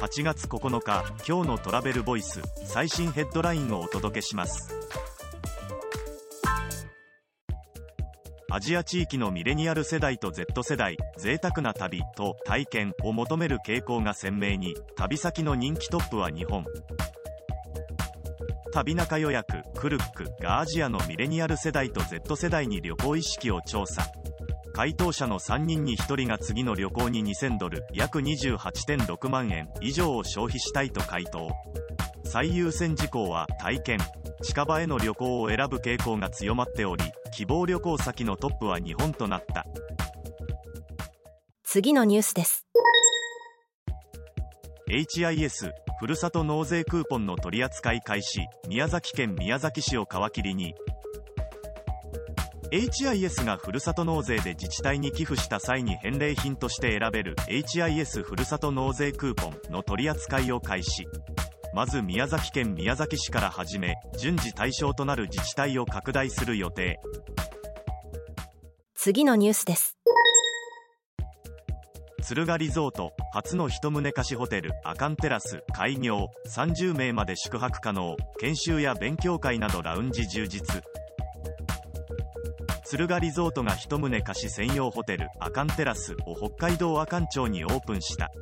8月9日今日のトラベルボイス最新ヘッドラインをお届けします。アジア地域のミレニアル世代と Z 世代贅沢な旅と体験を求める傾向が鮮明に旅先の人気トップは日本。旅中予約クルックがアジアのミレニアル世代と Z 世代に旅行意識を調査。回答者の3人に1人が次の旅行に2000ドル約28.6万円以上を消費したいと回答。最優先事項は体験。近場への旅行を選ぶ傾向が強まっており希望旅行先のトップは日本となった。次のニュースです。HIS ふるさと納税クーポンの取り扱い開始。宮崎県宮崎市を皮切りに HIS がふるさと納税で自治体に寄付した際に返礼品として選べる HIS ふるさと納税クーポンの取り扱いを開始。まず宮崎県宮崎市から始め順次対象となる自治体を拡大する予定。次のニュースです。敦賀リゾート初の一棟貸しホテルアカンテラス開業30名まで宿泊可能。研修や勉強会などラウンジ充実敦賀リゾートが一棟貸し専用ホテルアカンテラスを北海道阿寒町にオープンした。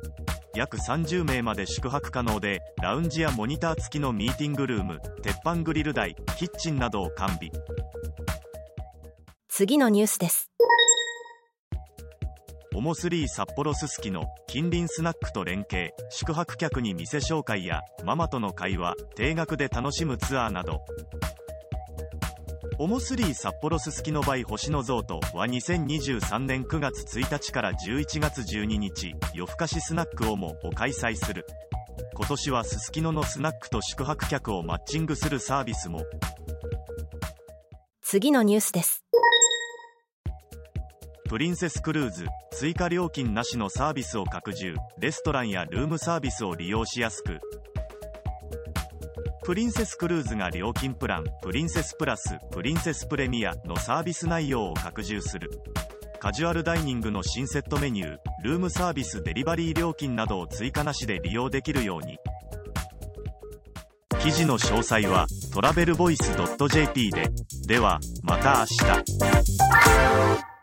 約30名まで宿泊可能でラウンジやモニター付きのミーティングルーム鉄板グリル台キッチンなどを完備。次のニュースです。 OMO3 札幌すすきの近隣スナックと連携宿泊客に店紹介やママとの会話定額で楽しむツアーなど OMO3 札幌すすきの by 星野リゾートは2023年9月1日から11月12日夜更かしスナック OMO を開催する。今年はすすきののスナックと宿泊客をマッチングするサービスも。次のニュースです。プリンセスクルーズ追加料金なしのサービスを拡充。レストランやルームサービスを利用しやすくプリンセスクルーズが料金プランプリンセスプラスプリンセスプレミアのサービス内容を拡充する。カジュアルダイニングの新セットメニュールームサービスデリバリー料金などを追加なしで利用できるように。記事の詳細はトラベルボイス .jp で。ではまた明日。